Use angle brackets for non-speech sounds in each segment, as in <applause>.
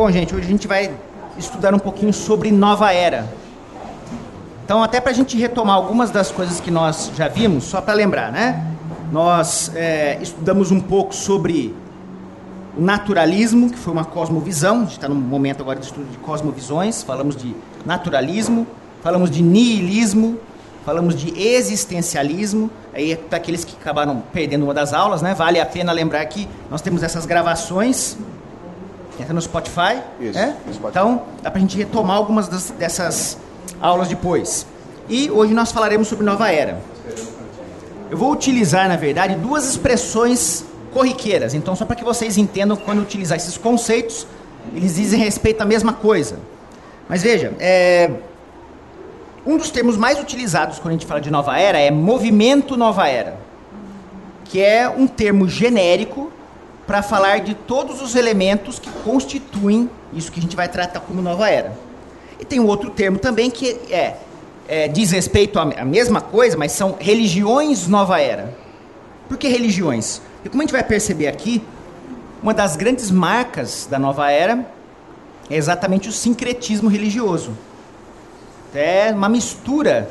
Bom, gente, hoje a gente vai estudar um pouquinho sobre nova era. Então, até para a gente retomar algumas das coisas que nós já vimos, só para lembrar, né? Nós é, estudamos um pouco sobre o naturalismo, que foi uma cosmovisão, a gente está no momento agora de estudo de cosmovisões, falamos de naturalismo, falamos de niilismo, falamos de existencialismo, aí é para aqueles que acabaram perdendo uma das aulas, né? Vale a pena lembrar que nós temos essas gravações, entra no Spotify, Isso, né? Spotify. Então, dá para a gente retomar algumas das- dessas aulas depois. E hoje nós falaremos sobre nova era. Eu vou utilizar, na verdade, duas expressões corriqueiras. Então, só para que vocês entendam quando utilizar esses conceitos, eles dizem respeito à mesma coisa. Mas veja, é, um dos termos mais utilizados quando a gente fala de nova era é movimento nova era, que é um termo genérico para falar de todos os elementos que constituem isso que a gente vai tratar como nova era. E tem um outro termo também que é, é, diz respeito à mesma coisa, mas são religiões nova era. Por que religiões? E como a gente vai perceber aqui, uma das grandes marcas da nova era é exatamente o sincretismo religioso. É uma mistura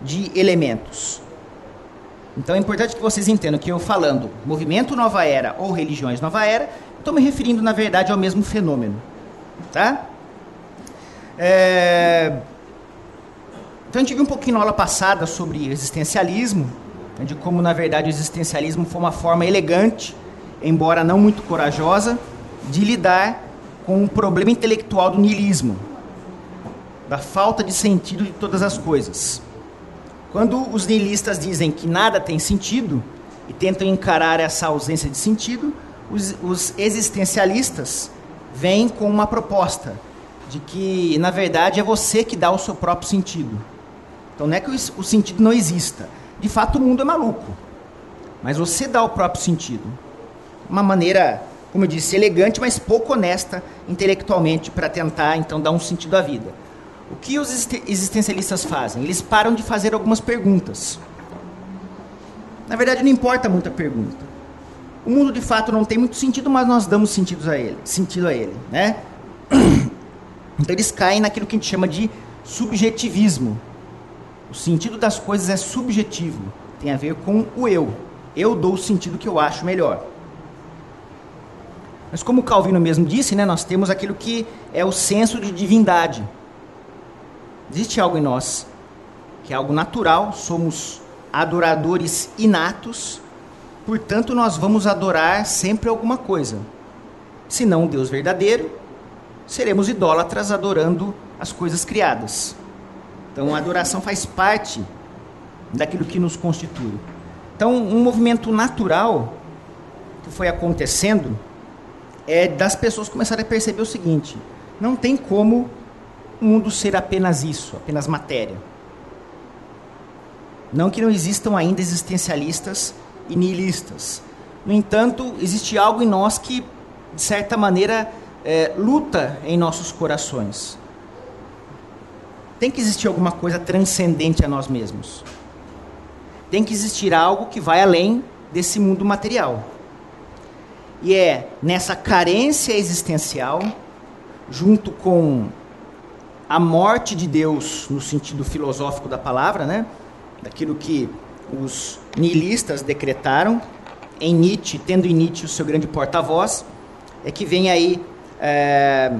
de elementos. Então é importante que vocês entendam que eu falando movimento nova era ou religiões nova era, estou me referindo na verdade ao mesmo fenômeno, tá? É, Então a gente viu um pouquinho na aula passada sobre existencialismo, né, de como na verdade o existencialismo foi uma forma elegante, embora não muito corajosa, de lidar com o problema intelectual do niilismo, da falta de sentido de todas as coisas. Quando os niilistas dizem que nada tem sentido e tentam encarar essa ausência de sentido, os, os existencialistas vêm com uma proposta de que, na verdade, é você que dá o seu próprio sentido. Então não é que o, o sentido não exista. De fato, o mundo é maluco. Mas você dá o próprio sentido. Uma maneira, como eu disse, elegante, mas pouco honesta intelectualmente para tentar, então, dar um sentido à vida. O que os existe- existencialistas fazem? Eles param de fazer algumas perguntas. Na verdade, não importa muito a pergunta. O mundo de fato não tem muito sentido, mas nós damos sentidos a ele, sentido a ele, né? <clears throat> Então eles caem naquilo que a gente chama de subjetivismo. O sentido das coisas é subjetivo, tem a ver com o eu. Eu dou o sentido que eu acho melhor. Mas como Calvino mesmo disse, né, nós temos aquilo que é o senso de divindade. Existe algo em nós que é algo natural, somos adoradores inatos, portanto nós vamos adorar sempre alguma coisa. Se não um Deus verdadeiro, seremos idólatras adorando as coisas criadas. Então a adoração faz parte daquilo que nos constitui. Então, um movimento natural que foi acontecendo é das pessoas começarem a perceber o seguinte: não tem como o mundo ser apenas isso, apenas matéria. Não que não existam ainda existencialistas e nihilistas. No entanto, existe algo em nós que, de certa maneira, é, luta em nossos corações. Tem que existir alguma coisa transcendente a nós mesmos. Tem que existir algo que vai além desse mundo material. E é nessa carência existencial, junto com a morte de Deus no sentido filosófico da palavra, né? Daquilo que os nihilistas decretaram em Nietzsche, tendo em Nietzsche o seu grande porta-voz, é que vem aí é,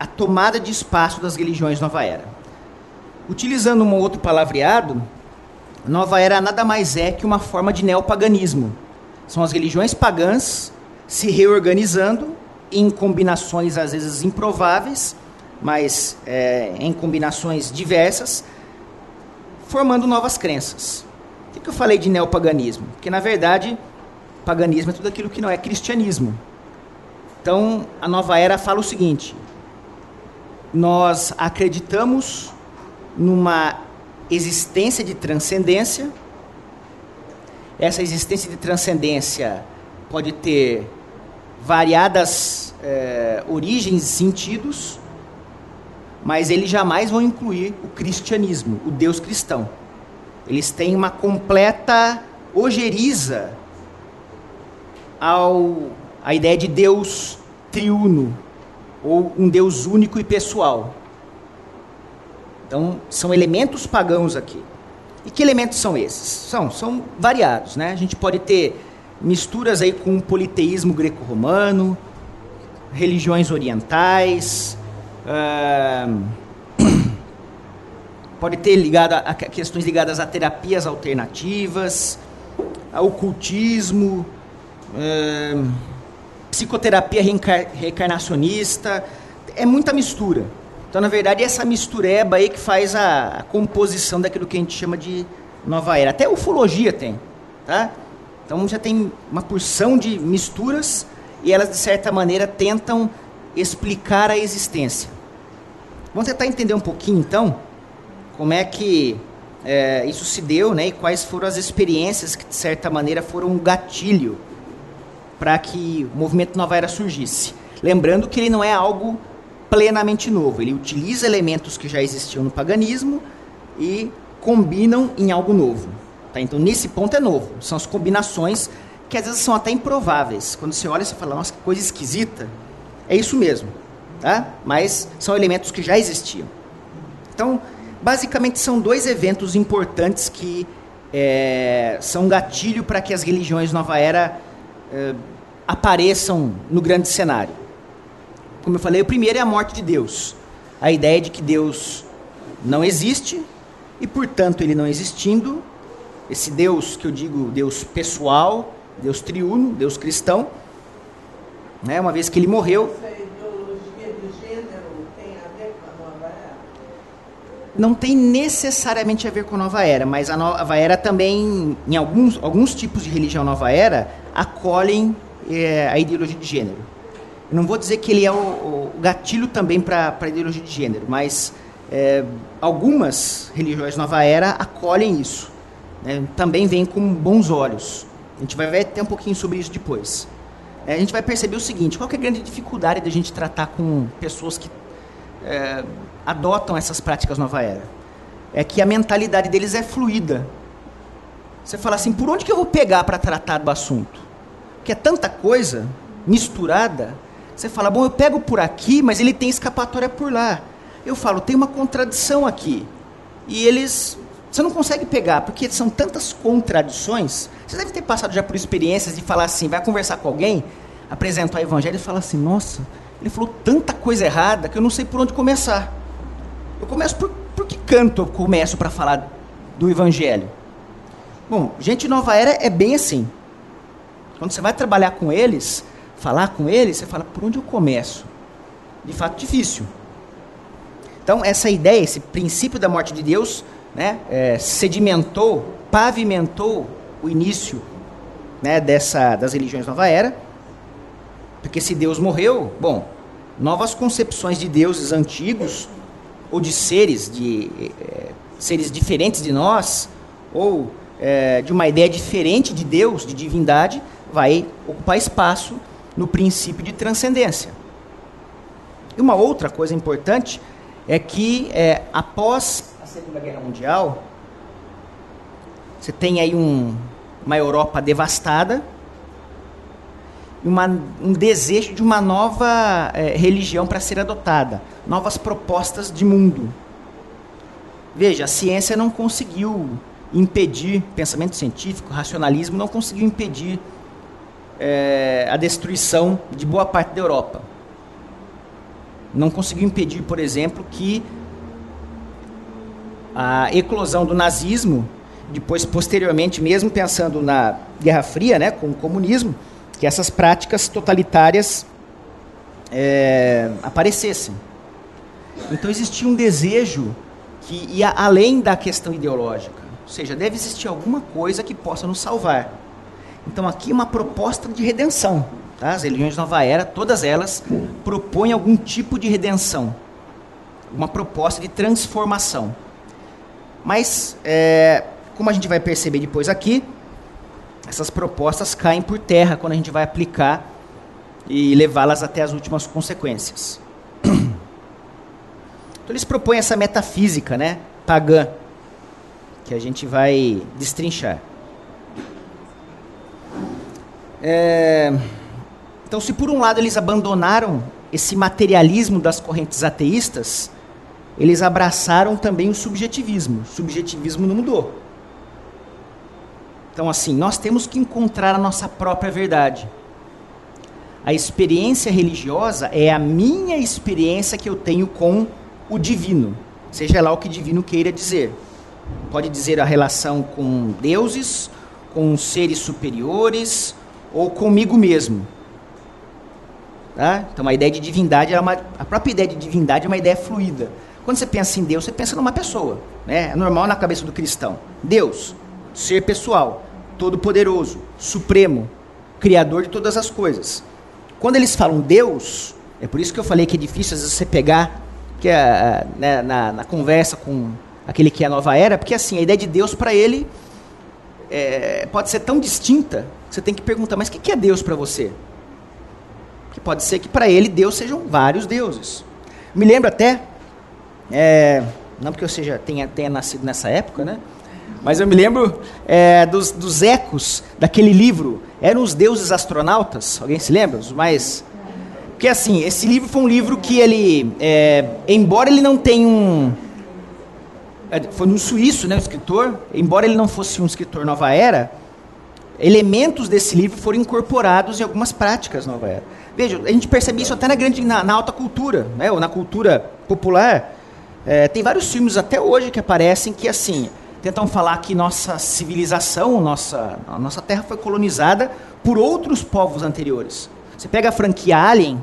a tomada de espaço das religiões nova era. Utilizando um outro palavreado, nova era nada mais é que uma forma de neopaganismo. São as religiões pagãs se reorganizando em combinações às vezes improváveis, mas é, em combinações diversas, formando novas crenças. Por que eu falei de neopaganismo? Porque, na verdade, paganismo é tudo aquilo que não é cristianismo. Então, a nova era fala o seguinte: nós acreditamos numa existência de transcendência. Essa existência de transcendência pode ter variadas eh, origens e sentidos, mas eles jamais vão incluir o cristianismo, o Deus cristão. Eles têm uma completa ojeriza ao a ideia de Deus triuno, ou um Deus único e pessoal. Então, são elementos pagãos aqui. E que elementos são esses? São, são variados, né? A gente pode ter misturas aí com o politeísmo greco-romano, religiões orientais, uh, pode ter ligado a, a, questões ligadas a terapias alternativas, ao ocultismo, uh, psicoterapia reencar reencarnacionista, é muita mistura. Então, na verdade, é essa mistureba aí que faz a, a, composição daquilo que a gente chama de nova era. Até ufologia tem, tá? Então já tem uma porção de misturas e elas, de certa maneira, tentam explicar a existência. Vamos tentar entender um pouquinho, então, como é que é, isso se deu né, e quais foram as experiências que, de certa maneira, foram um gatilho para que o movimento Nova Era surgisse. Lembrando que ele não é algo plenamente novo, ele utiliza elementos que já existiam no paganismo e combinam em algo novo. Tá? Então, nesse ponto é novo. São as combinações que às vezes são até improváveis. Quando você olha, você fala, nossa, que coisa esquisita. É isso mesmo. Tá? Mas são elementos que já existiam. Então, basicamente, são dois eventos importantes que é, são gatilho para que as religiões Nova Era é, apareçam no grande cenário. Como eu falei, o primeiro é a morte de Deus. A ideia de que Deus não existe e, portanto, ele não existindo, esse Deus que eu digo, Deus pessoal, Deus triuno, Deus cristão, né? uma vez que ele morreu. Essa ideologia de gênero tem a ver com a nova era? Não tem necessariamente a ver com a nova era, mas a nova era também, em alguns, alguns tipos de religião nova era, acolhem é, a ideologia de gênero. Eu não vou dizer que ele é o, o gatilho também para a ideologia de gênero, mas é, algumas religiões nova era acolhem isso né, também vem com bons olhos. A gente vai ver até um pouquinho sobre isso depois. É, a gente vai perceber o seguinte: qual é a grande dificuldade da gente tratar com pessoas que adotam essas práticas nova era? É que a mentalidade deles é fluida. Você fala assim: por onde que eu vou pegar para tratar do assunto? Porque é tanta coisa misturada. Você fala: bom, eu pego por aqui, mas ele tem escapatória por lá. Eu falo: tem uma contradição aqui. E eles você não consegue pegar, porque são tantas contradições. Você deve ter passado já por experiências de falar assim, vai conversar com alguém, apresentar o evangelho e fala assim, nossa, ele falou tanta coisa errada que eu não sei por onde começar. Eu começo por, por que canto eu começo para falar do evangelho? Bom, gente nova era é bem assim. Quando você vai trabalhar com eles, falar com eles, você fala, por onde eu começo? De fato, difícil. Então, essa ideia, esse princípio da morte de Deus, né, é, sedimentou, pavimentou o início né, dessa, das religiões nova era, porque se Deus morreu, bom, novas concepções de deuses antigos ou de seres de é, seres diferentes de nós ou é, de uma ideia diferente de Deus, de divindade, vai ocupar espaço no princípio de transcendência. E uma outra coisa importante é que é, após Segunda Guerra Mundial, você tem aí um, uma Europa devastada uma, um desejo de uma nova é, religião para ser adotada, novas propostas de mundo. Veja, a ciência não conseguiu impedir, pensamento científico, racionalismo, não conseguiu impedir é, a destruição de boa parte da Europa. Não conseguiu impedir, por exemplo, que a eclosão do nazismo, depois posteriormente, mesmo pensando na Guerra Fria, né, com o comunismo, que essas práticas totalitárias é, aparecessem. Então existia um desejo que ia além da questão ideológica, ou seja, deve existir alguma coisa que possa nos salvar. Então aqui uma proposta de redenção. Tá? As religiões de Nova Era, todas elas propõem algum tipo de redenção, uma proposta de transformação. Mas, é, como a gente vai perceber depois aqui, essas propostas caem por terra quando a gente vai aplicar e levá-las até as últimas consequências. <clears throat> Então eles propõem essa metafísica, né, pagã, que a gente vai destrinchar. É, então, se por um lado eles abandonaram esse materialismo das correntes ateístas, eles abraçaram também o subjetivismo. O subjetivismo não mudou. Então, assim, nós temos que encontrar a nossa própria verdade. A experiência religiosa é a minha experiência que eu tenho com o divino, seja lá o que divino queira dizer. Pode dizer a relação com deuses, com seres superiores ou comigo mesmo. Tá? Então, a ideia de divindade, é uma, a própria ideia de divindade é uma ideia fluida. Quando você pensa em Deus, você pensa numa pessoa. Né? É normal na cabeça do cristão. Deus, ser pessoal, todo-poderoso, supremo, criador de todas as coisas. Quando eles falam Deus, é por isso que eu falei que é difícil às vezes você pegar que é, né, na, na, conversa com aquele que é a nova era, porque assim, a ideia de Deus para ele é, pode ser tão distinta que você tem que perguntar, mas o que, que é Deus para você? Que pode ser que para ele Deus sejam vários deuses. Me lembro até, é, não porque eu seja, tenha, tenha nascido nessa época, né? Mas eu me lembro é, dos, dos ecos daquele livro. Eram os deuses astronautas? Alguém se lembra? Os mais. Porque assim, esse livro foi um livro que ele. É, embora ele não tenha um. É, foi um suíço, né, um escritor. Embora ele não fosse um escritor nova era, elementos desse livro foram incorporados em algumas práticas nova era. Veja, a gente percebe isso até na, grande, na, na alta cultura, né, ou na cultura popular. É, tem vários filmes até hoje que aparecem que, assim, tentam falar que nossa civilização, nossa, a nossa terra foi colonizada por outros povos anteriores. Você pega a franquia Alien,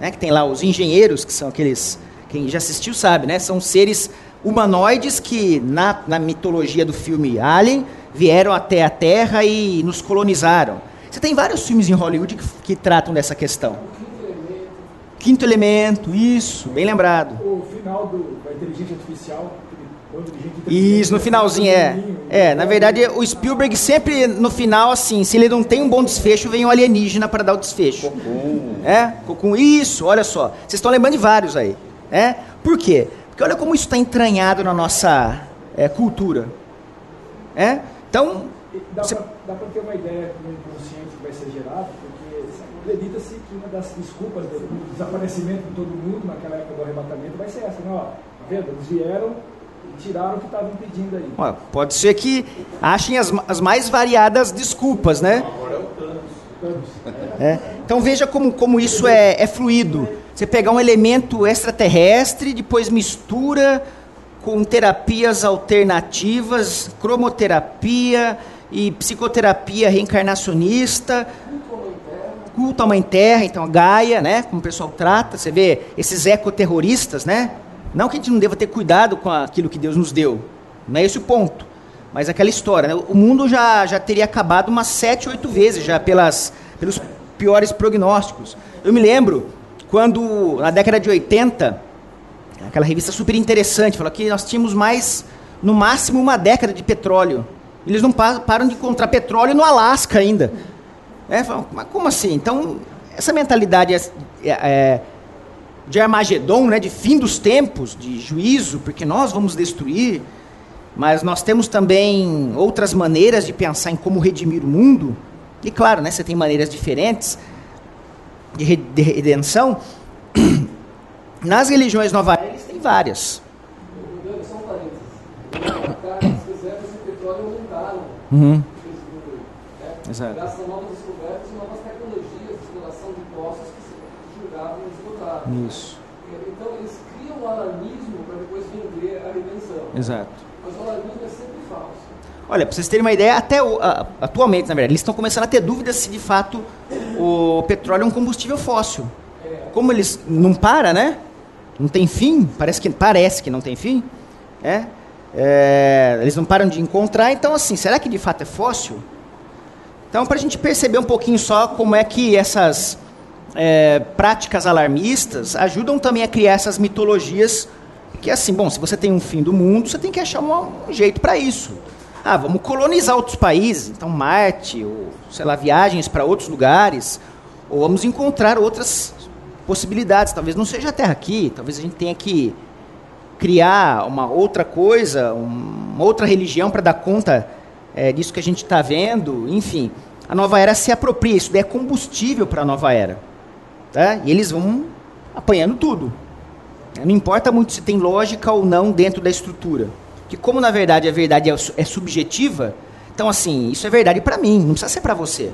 né, que tem lá os engenheiros, que são aqueles. Quem já assistiu sabe, né? São seres humanoides que, na, na mitologia do filme Alien, vieram até a Terra e nos colonizaram. Você tem vários filmes em Hollywood que, que tratam dessa questão. Quinto elemento, isso, bem lembrado. O final do, da inteligência artificial, isso, no finalzinho, é. É, na verdade, o Spielberg sempre, no final, assim, se ele não tem um bom desfecho, vem um alienígena para dar o desfecho. Cocum. É, com isso, olha só. Vocês estão lembrando de vários aí. É? Por quê? Porque olha como isso está entranhado na nossa é, cultura. É? Então... Dá você... para ter uma ideia do inconsciente que vai ser gerado, porque acredita-se que uma das desculpas do desaparecimento de todo mundo naquela época do arrebatamento vai ser essa, né? Ó, tá vendo? Eles vieram tiraram o que estavam pedindo aí. Ué, pode ser que achem as, as mais variadas desculpas, né? Agora é o Thanos. É. Então veja como, como isso é, é fluido. Você pegar um elemento extraterrestre, depois mistura com terapias alternativas, cromoterapia e psicoterapia reencarnacionista, culto à mãe terra, então a Gaia, né, como o pessoal trata, você vê esses ecoterroristas, né, não que a gente não deva ter cuidado com aquilo que Deus nos deu. Não é esse o ponto. Mas aquela história, né? o mundo já, já teria acabado umas sete, oito vezes já pelas, pelos piores prognósticos. Eu me lembro quando, na década de 80, aquela revista super interessante, falou que nós tínhamos mais, no máximo, uma década de petróleo. Eles não param de encontrar petróleo no Alasca ainda. É, falam, mas como assim? Então, essa mentalidade é, é, de Armagedon, né, de fim dos tempos, de juízo, porque nós vamos destruir, mas nós temos também outras maneiras de pensar em como redimir o mundo. E claro, né, você tem maneiras diferentes de, de redenção. <coughs> Nas religiões nova eles têm várias. Uhum. Exato. Graças a novas descobertas e novas tecnologias de exploração de poços julgavam isso. Então eles criam o alarmismo para depois vender a redenção. Exato. Mas o alarmismo é sempre falso. Olha, para vocês terem uma ideia, até o, a, atualmente, na verdade, eles estão começando a ter dúvidas se de fato o petróleo é um combustível fóssil. É. Como eles não para, né? Não tem fim, parece que parece que não tem fim, é? é eles não param de encontrar, então assim, será que de fato é fóssil? Então, para a gente perceber um pouquinho só como é que essas é, práticas alarmistas ajudam também a criar essas mitologias que assim, bom, se você tem um fim do mundo, você tem que achar um, um jeito para isso. Ah, vamos colonizar outros países, então Marte, ou sei lá, viagens para outros lugares, ou vamos encontrar outras possibilidades. Talvez não seja a Terra aqui, talvez a gente tenha que criar uma outra coisa, uma outra religião para dar conta é, disso que a gente está vendo. Enfim, a nova era se apropria, isso é combustível para a nova era. Tá? E eles vão apanhando tudo. Não importa muito se tem lógica ou não dentro da estrutura. Que como na verdade a verdade é, é subjetiva, então assim, isso é verdade para mim, não precisa ser para você.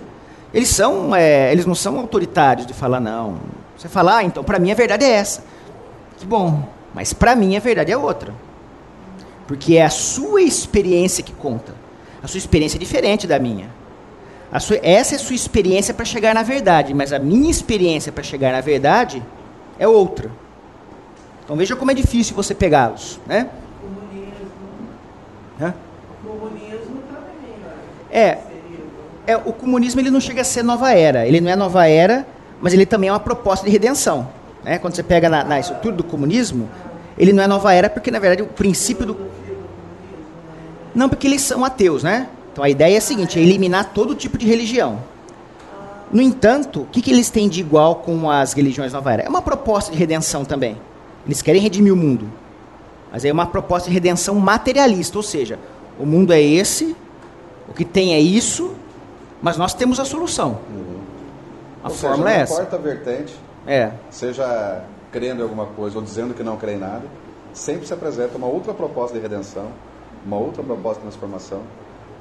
Eles são, é, eles não são autoritários de falar não. Você fala, ah, então para mim a verdade é essa. Que bom, mas para mim a verdade é outra. Porque é a sua experiência que conta. A sua experiência é diferente da minha. Sua, essa é a sua experiência para chegar na verdade, mas a minha experiência para chegar na verdade é outra. Então veja como é difícil você pegá-los, né? Comunismo. Hã? Comunismo também, né? É, é, o comunismo ele não chega a ser nova era. Ele não é nova era, mas ele também é uma proposta de redenção. Né? Quando você pega na, na estrutura do comunismo, ele não é nova era porque, na verdade, o princípio do... Não, porque eles são ateus, né? Então a ideia é a seguinte, é eliminar todo tipo de religião. No entanto, o que, que eles têm de igual com as religiões nova era? É uma proposta de redenção também. Eles querem redimir o mundo. Mas é uma proposta de redenção materialista, ou seja, o mundo é esse, o que tem é isso, mas nós temos a solução. Uhum. A ou fórmula seja, é essa. quarta vertente, é. seja crendo em alguma coisa ou dizendo que não crê em nada, sempre se apresenta uma outra proposta de redenção, uma outra proposta de transformação.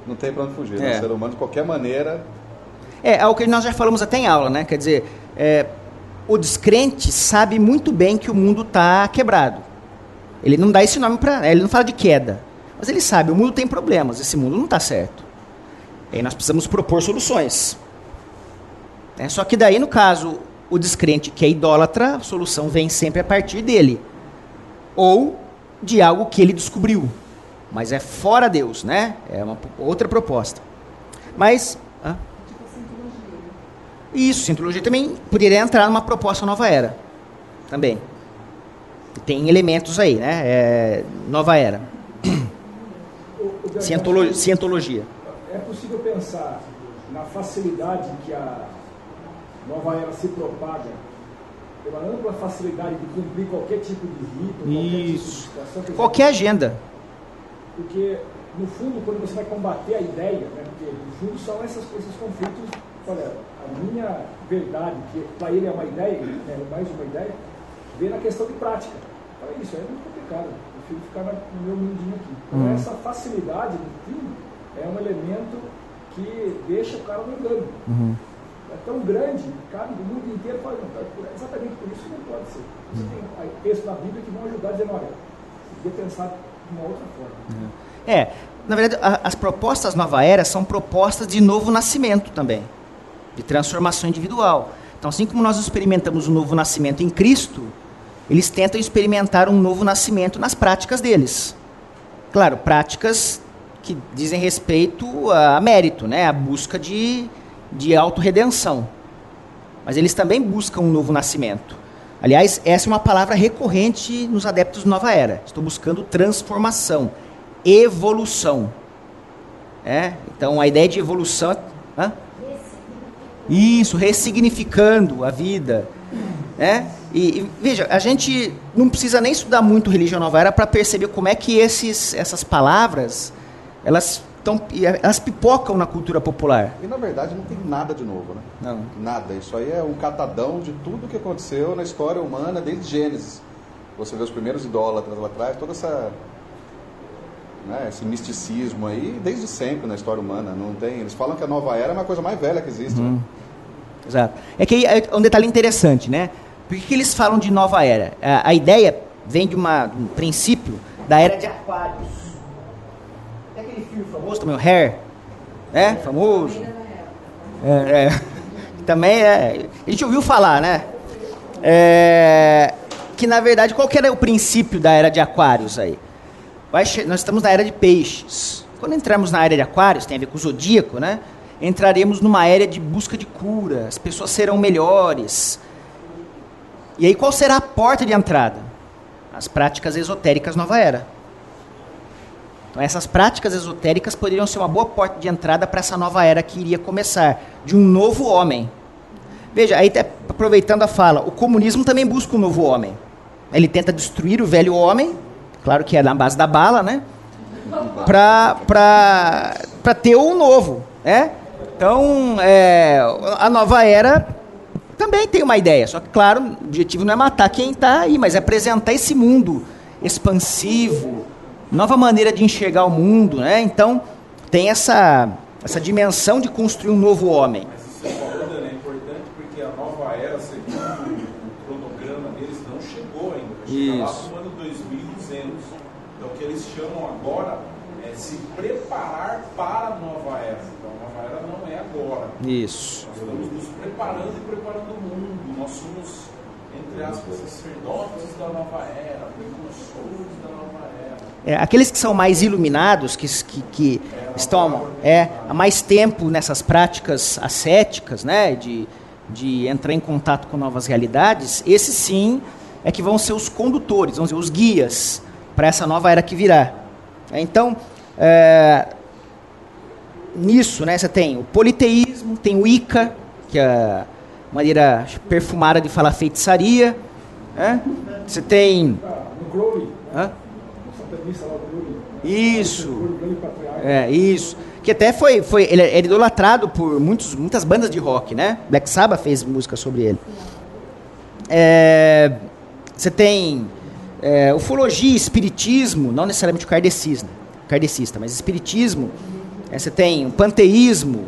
Não tem para onde fugir. Né? É. O ser humano, de qualquer maneira. É, é o que nós já falamos até em aula, né? Quer dizer, é, o descrente sabe muito bem que o mundo está quebrado. Ele não dá esse nome para. Ele não fala de queda. Mas ele sabe, o mundo tem problemas, esse mundo não está certo. E aí nós precisamos propor soluções. É, só que daí, no caso, o descrente que é idólatra, a solução vem sempre a partir dele. Ou de algo que ele descobriu. Mas é fora Deus, né? É uma outra proposta. Mas. Hã? Isso, cientologia também poderia entrar numa proposta nova era. Também. Tem elementos aí, né? É, nova era. Cientolo cientologia. É possível pensar na facilidade que a nova era se propaga pela ampla facilidade de cumprir qualquer tipo de rito, qualquer Isso. tipo de. Qualquer agenda. Porque, no fundo, quando você vai combater a ideia, né, porque no fundo são essas, esses conflitos, olha, minha verdade, que para ele é uma ideia, é mais uma ideia, vem na questão de prática. Para isso, é muito complicado. Eu prefiro ficar no meu mundinho aqui. Então, uhum. essa facilidade, no fim, é um elemento que deixa o cara no engano. Uhum. É tão grande, cabe do mundo inteiro fala, não, é exatamente por isso não pode ser. Você tem textos da Bíblia que vão ajudar a dizer, olha, devia pensar uma outra forma. Uhum. É, na verdade, a, as propostas Nova Era são propostas de novo nascimento também de transformação individual. Então, assim como nós experimentamos o um novo nascimento em Cristo, eles tentam experimentar um novo nascimento nas práticas deles. Claro, práticas que dizem respeito a mérito, né? a busca de, de autorredenção. Mas eles também buscam um novo nascimento. Aliás, essa é uma palavra recorrente nos adeptos de Nova Era. Estou buscando transformação, evolução. É? Então, a ideia de evolução. Hã? Isso, ressignificando a vida. Né? E, e, veja, a gente não precisa nem estudar muito religião nova era para perceber como é que esses, essas palavras elas tão, elas pipocam na cultura popular. E na verdade não tem nada de novo, né? Não. Nada. Isso aí é um catadão de tudo que aconteceu na história humana desde Gênesis. Você vê os primeiros idólatras lá atrás, toda essa né, esse misticismo aí desde sempre na história humana. Não tem, eles falam que a nova era é uma coisa mais velha que existe. Uhum. Né? Exato. É que é um detalhe interessante, né? Por que, eles falam de nova era? A, a ideia vem de, uma, um princípio da era de Aquários. Aquele filme famoso também, o Hair, né? Famoso. É, é. <laughs> Também é. A gente ouviu falar, né? É, que na verdade, qual que era o princípio da era de Aquários aí? nós estamos na era de peixes. Quando entramos na era de aquários, tem a ver com o zodíaco, né? Entraremos numa era de busca de cura, as pessoas serão melhores. E aí qual será a porta de entrada? As práticas esotéricas nova era. Então essas práticas esotéricas poderiam ser uma boa porta de entrada para essa nova era que iria começar, de um novo homem. Veja, aí até aproveitando a fala, o comunismo também busca um novo homem. Ele tenta destruir o velho homem Claro que é na base da bala, né? Para ter um novo, né? Então, é, a nova era também tem uma ideia. Só que, claro, o objetivo não é matar quem está aí, mas é apresentar esse mundo expansivo, nova maneira de enxergar o mundo, né? Então, tem essa, essa dimensão de construir um novo homem. Isso Dani, é importante porque a nova era, segundo o cronograma deles, não chegou ainda. Vai chegar lá Isso. no ano 2200. Então, o que eles chamam agora é se preparar para a nova era. Então, a nova era não é agora. Isso. Nós estamos nos preparando e preparando o mundo. Nós somos, entre aspas, sacerdotes da nova era, precursores da nova era. É, aqueles que são mais iluminados, que, que, que estão é, há mais tempo nessas práticas ascéticas, né, de, de entrar em contato com novas realidades, esses sim é que vão ser os condutores, vamos dizer, os guias para essa nova era que virá. É, Então, é, nisso, né, você tem o politeísmo, tem o Ica, que é a maneira perfumada de falar feitiçaria. né? Você tem. Hã? o satanista lá, o Crowley. Isso. O grande patriarca. É, isso. Que até foi, foi ele era idolatrado por muitos, muitas bandas de rock, né? Black Sabbath fez música sobre ele. É, você tem é, ufologia, espiritismo, não necessariamente o kardecista, kardecista mas espiritismo. É, você tem o panteísmo,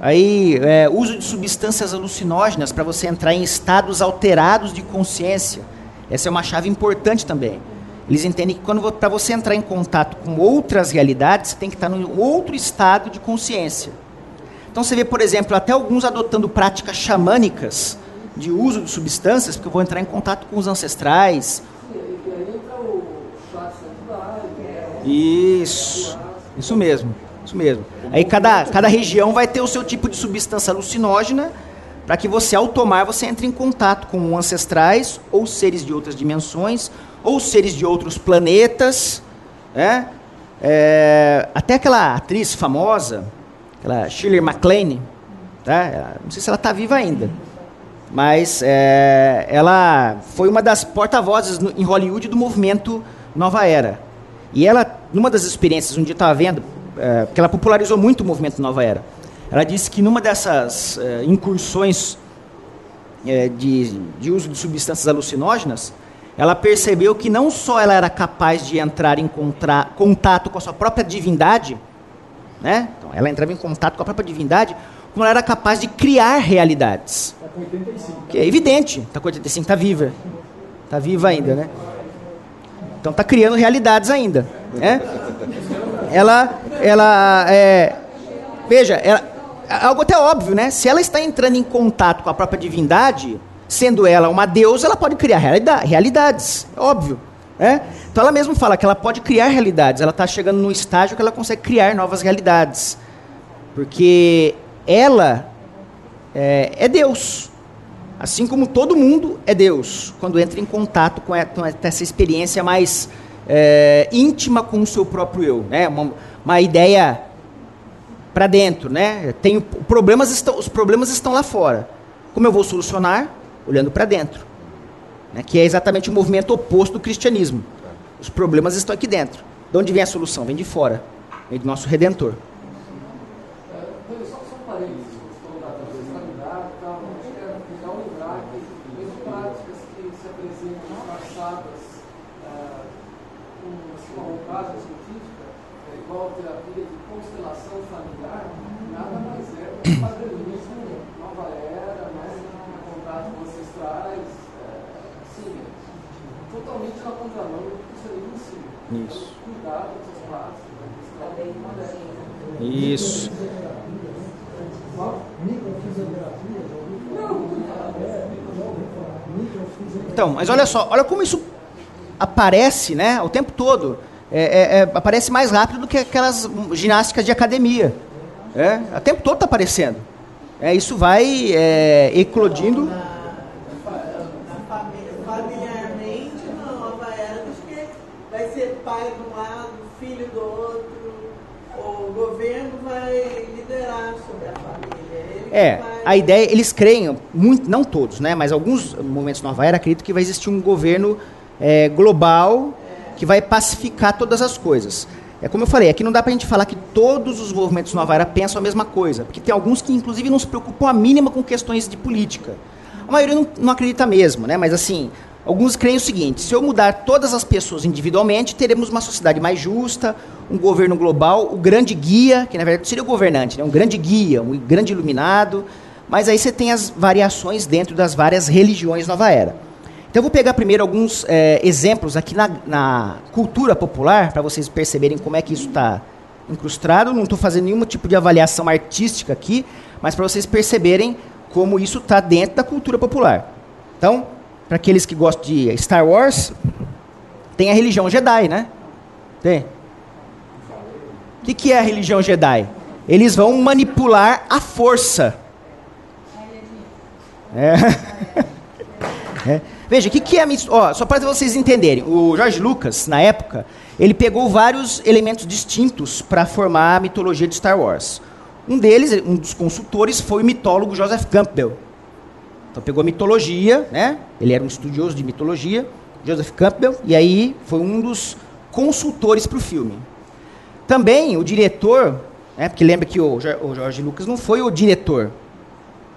aí é, uso de substâncias alucinógenas para você entrar em estados alterados de consciência. Essa é uma chave importante também. Eles entendem que quando para você entrar em contato com outras realidades, você tem que estar num outro estado de consciência. Então você vê, por exemplo, até alguns adotando práticas xamânicas de uso de substâncias, porque eu vou entrar em contato com os ancestrais. Isso. Isso mesmo. Isso mesmo. Aí cada, cada região vai ter o seu tipo de substância alucinógena para que você, ao tomar, você entre em contato com ancestrais ou seres de outras dimensões ou seres de outros planetas. Né? É, até aquela atriz famosa, aquela Shirley MacLaine, tá? Não sei se ela está viva ainda, mas é, ela foi uma das porta-vozes em Hollywood do movimento Nova Era. E ela, numa das experiências, um dia estava vendo, é, porque ela popularizou muito o movimento Nova Era. Ela disse que numa dessas é, incursões é, de, de uso de substâncias alucinógenas, ela percebeu que não só ela era capaz de entrar em contato com a sua própria divindade, né? Então, ela entrava em contato com a própria divindade, como ela era capaz de criar realidades. Tá com 85. Que é evidente, está com 85, está viva. Está viva ainda, né? Então está criando realidades ainda, né? Ela, ela, é, veja, ela, algo até óbvio, né? Se ela está entrando em contato com a própria divindade, sendo ela uma deusa, ela pode criar realida- realidades, é óbvio, né? Então ela mesma fala que ela pode criar realidades, ela está chegando num estágio que ela consegue criar novas realidades, porque ela é, é Deus. Assim como todo mundo é Deus, quando entra em contato com, com essa experiência mais é, íntima com o seu próprio eu, né? Uma, uma ideia para dentro, né? Tem problemas estão, os problemas estão lá fora. Como eu vou solucionar? Olhando para dentro, né? Que é exatamente o movimento oposto do cristianismo. Os problemas estão aqui dentro. De onde vem a solução? Vem de fora, vem do nosso Redentor. Então, só, só um parênteses, você falou da ancestralidade e tal, a gente quer já lembrar que mesmo práticas que se apresentam disfarçadas ah, com assim, uma roupagem científica, é, igual a terapia de constelação familiar, nada mais é do que padrões nova era, né, contato com ancestrais, é, sim, totalmente na contramão do que o cristianismo ensina. Isso. Cuidado com essas práticas, né, que estão modernas. Isso. Microfisioterapia, já ouviu falar? É, microfisioterapia. Então, mas olha só, olha como isso aparece, né, o tempo todo. É, é, é, aparece mais rápido do que aquelas ginásticas de academia. É, o tempo todo está aparecendo. É, isso vai é, eclodindo. Fami- Familiarmente, na que vai ser pai de um lado, filho do outro. O governo vai liderar sobre a família. Ele É, a ideia, eles creem, muito, não todos, né, mas alguns movimentos Nova Era acreditam que vai existir um governo é, global que vai pacificar todas as coisas. É como eu falei, aqui não dá pra gente falar que todos os movimentos Nova Era pensam a mesma coisa, porque tem alguns que inclusive não se preocupam a mínima com questões de política. A maioria não, não acredita mesmo, né? Mas assim, alguns creem o seguinte: se eu mudar todas as pessoas individualmente, teremos uma sociedade mais justa, um governo global, o grande guia, que na verdade seria o governante, né? um grande guia, um grande iluminado. Mas aí você tem as variações dentro das várias religiões Nova Era. Então eu vou pegar primeiro alguns é, exemplos aqui na, na cultura popular, para vocês perceberem como é que isso está incrustado. Não estou fazendo nenhum tipo de avaliação artística aqui, mas para vocês perceberem como isso está dentro da cultura popular. Então, para aqueles que gostam de Star Wars, tem a religião Jedi, né? Tem. O que, que é a religião Jedi? Eles vão manipular a força. É. <laughs> é. Veja, o que, que é a Só para vocês entenderem. O George Lucas, na época, ele pegou vários elementos distintos para formar a mitologia de Star Wars. Um deles, um dos consultores, foi o mitólogo Joseph Campbell. Então pegou a mitologia, né? Ele era um estudioso de mitologia, Joseph Campbell, e aí foi um dos consultores para o filme. Também o diretor, né? Porque lembra que o George Lucas não foi o diretor,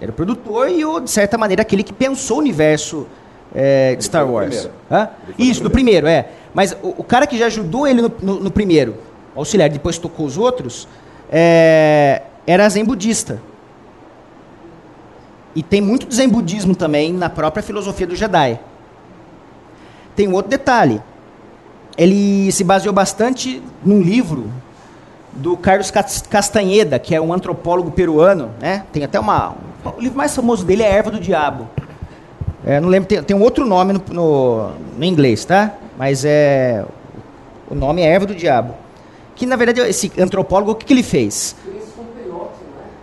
era o produtor e, o, de certa maneira, aquele que pensou o universo é, de Star Wars. Isso, do primeiro, é. Mas o, o, cara que já ajudou ele no, no, no primeiro, auxiliar, depois tocou os outros, é, era zen budista. E tem muito zen budismo também na própria filosofia do Jedi. Tem um outro detalhe. Ele se baseou bastante num livro do Carlos Castanheda, que é um antropólogo peruano, né? Tem até uma o livro mais famoso dele é Erva do Diabo. É, não lembro, tem, tem, um outro nome no, no, no, inglês, tá? Mas é o nome é Erva do Diabo. Que na verdade esse antropólogo o que, que ele fez?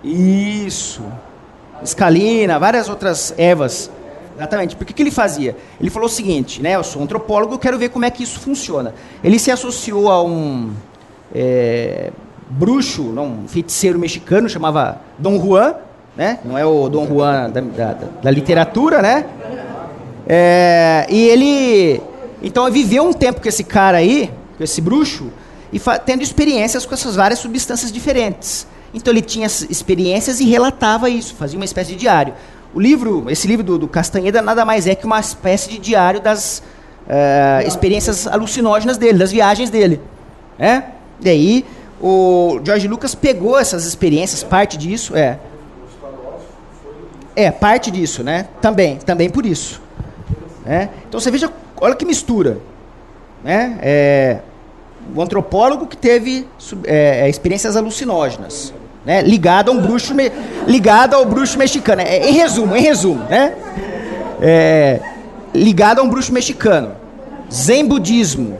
Isso. Escalina, várias outras ervas. Exatamente. Por que, que ele fazia? Ele falou o seguinte, né? Eu sou antropólogo, eu quero ver como é que isso funciona. Ele se associou a um é, bruxo, não, um feiticeiro mexicano, chamava Dom Juan, né? Não é o Dom Juan da, da, da literatura, né? É, e ele, então, viveu um tempo com esse cara aí, com esse bruxo, e tendo experiências com essas várias substâncias diferentes. Então ele tinha experiências e relatava isso, fazia uma espécie de diário. O livro, esse livro do, do Castanheda nada mais é que uma espécie de diário das uh, experiências alucinógenas dele, das viagens dele. É? E aí o George Lucas pegou essas experiências, parte disso, é. É, parte disso, né? Também, também por isso. É? Então você veja, olha que mistura. Né? É, o antropólogo que teve é, é, experiências alucinógenas, né? ligado a um bruxo, me, ligado ao bruxo mexicano. É, em resumo, em resumo, né? É, ligado a um bruxo mexicano. Zen budismo,